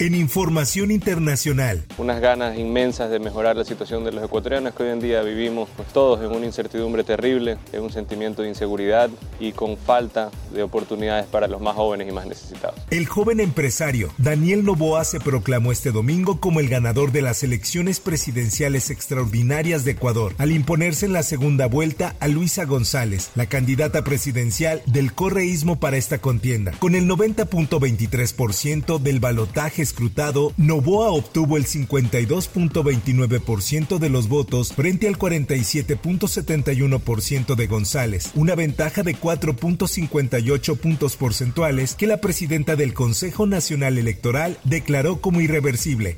En información internacional. Unas ganas inmensas de mejorar la situación de los ecuatorianos que hoy en día vivimos pues, todos en una incertidumbre terrible, en un sentimiento de inseguridad y con falta de oportunidades para los más jóvenes y más necesitados. El joven empresario Daniel Novoa se proclamó este domingo como el ganador de las elecciones presidenciales extraordinarias de Ecuador, al imponerse en la segunda vuelta a Luisa González, la candidata presidencial del correísmo para esta contienda. Con el 90.23% del balotaje escrutado, Novoa obtuvo el 52.29% de los votos frente al 47.71% de González, una ventaja de 4.58 puntos porcentuales que la presidenta del Consejo Nacional Electoral declaró como irreversible.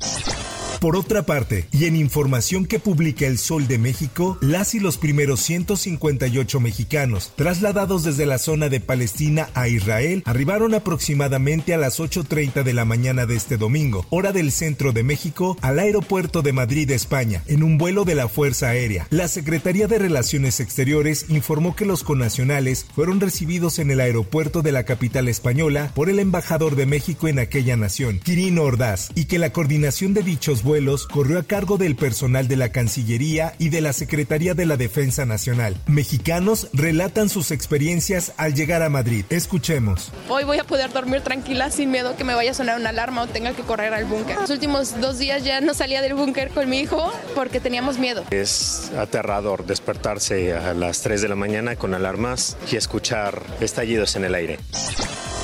Por otra parte, y en información que publica El Sol de México, las y los primeros 158 mexicanos trasladados desde la zona de Palestina a Israel arribaron aproximadamente a las 8.30 de la mañana de este domingo, hora del centro de México, al aeropuerto de Madrid, España, en un vuelo de la Fuerza Aérea. La Secretaría de Relaciones Exteriores informó que los conacionales fueron recibidos en el aeropuerto de la capital española por el embajador de México en aquella nación, Quirino Ordaz, y que la coordinación de dichos vuelos corrió a cargo del personal de la Cancillería y de la Secretaría de la Defensa Nacional. Mexicanos relatan sus experiencias al llegar a Madrid. Escuchemos. Hoy voy a poder dormir tranquila sin miedo que me vaya a sonar una alarma o tenga que correr al búnker. Los últimos dos días ya no salía del búnker con mi hijo porque teníamos miedo. Es aterrador despertarse a las 3 de la mañana con alarmas y escuchar estallidos en el aire.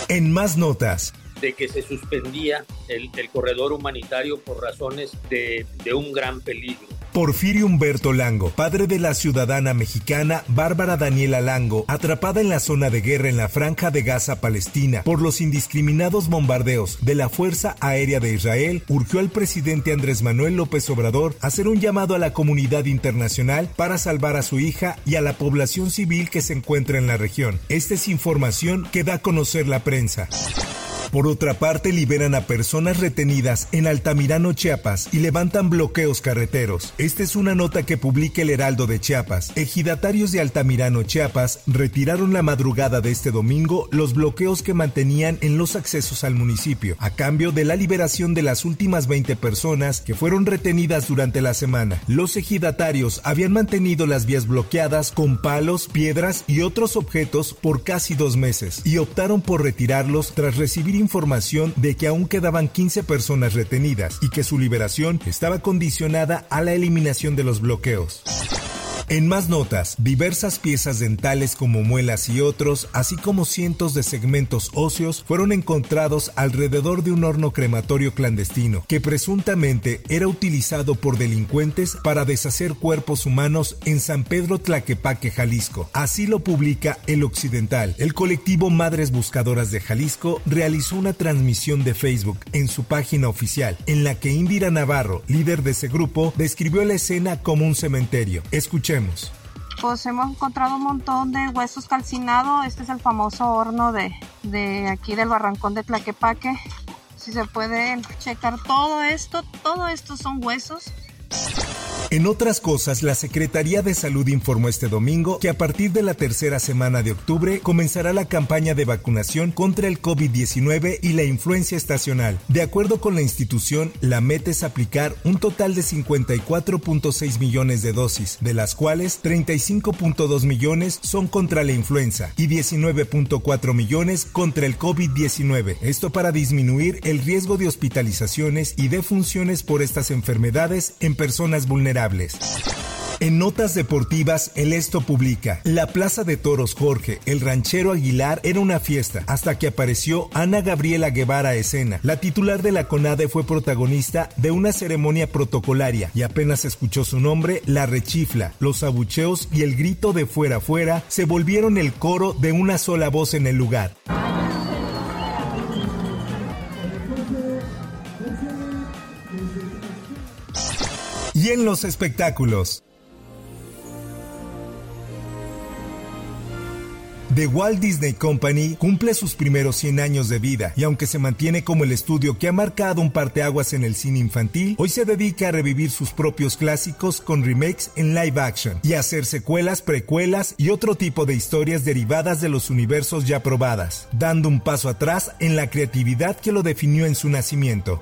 En más notas, de que se suspendía el, corredor humanitario por razones de, de un gran peligro. Porfirio Humberto Lango, padre de la ciudadana mexicana Bárbara Daniela Lango, atrapada en la zona de guerra en la franja de Gaza, Palestina, por los indiscriminados bombardeos de la Fuerza Aérea de Israel, urgió al presidente Andrés Manuel López Obrador hacer un llamado a la comunidad internacional para salvar a su hija y a la población civil que se encuentra en la región. Esta es información que da a conocer la prensa. Por otra parte, liberan a personas retenidas en Altamirano, Chiapas, y levantan bloqueos carreteros. Esta es una nota que publica el Heraldo de Chiapas. Ejidatarios de Altamirano, Chiapas, retiraron la madrugada de este domingo los bloqueos que mantenían en los accesos al municipio, a cambio de la liberación de las últimas 20 personas que fueron retenidas durante la semana. Los ejidatarios habían mantenido las vías bloqueadas con palos, piedras y otros objetos por casi dos meses, y optaron por retirarlos tras recibir información de que aún quedaban 15 personas retenidas y que su liberación estaba condicionada a la eliminación de los bloqueos. En más notas, diversas piezas dentales como muelas y otros, así como cientos de segmentos óseos, fueron encontrados alrededor de un horno crematorio clandestino que presuntamente era utilizado por delincuentes para deshacer cuerpos humanos en San Pedro Tlaquepaque, Jalisco. Así lo publica El Occidental. El colectivo Madres Buscadoras de Jalisco realizó una transmisión de Facebook en su página oficial, en la que Indira Navarro, líder de ese grupo, describió la escena como un cementerio. Escuchemos. Pues hemos encontrado un montón de huesos calcinados. Este es el famoso horno de, de aquí del barrancón de Tlaquepaque. Si se puede checar todo esto, todo esto son huesos. En otras cosas, la Secretaría de Salud informó este domingo que a partir de la tercera semana de octubre comenzará la campaña de vacunación contra el COVID-19 y la influencia estacional. De acuerdo con la institución, la meta es aplicar un total de 54.6 millones de dosis, de las cuales 35.2 millones son contra la influenza y 19.4 millones contra el COVID-19. Esto para disminuir el riesgo de hospitalizaciones y defunciones por estas enfermedades en personas En notas deportivas, el Esto publica, la Plaza de Toros Jorge, el ranchero Aguilar, era una fiesta, hasta que apareció Ana Gabriela Guevara a escena. La titular de la CONADE fue protagonista de una ceremonia protocolaria y apenas escuchó su nombre, la rechifla, los abucheos y el grito de fuera fuera se volvieron el coro de una sola voz en el lugar. En los espectáculos. The Walt Disney Company cumple sus primeros 100 años de vida y aunque se mantiene como el estudio que ha marcado un parteaguas en el cine infantil, hoy se dedica a revivir sus propios clásicos con remakes en live action y hacer secuelas, precuelas y otro tipo de historias derivadas de los universos ya probadas, dando un paso atrás en la creatividad que lo definió en su nacimiento.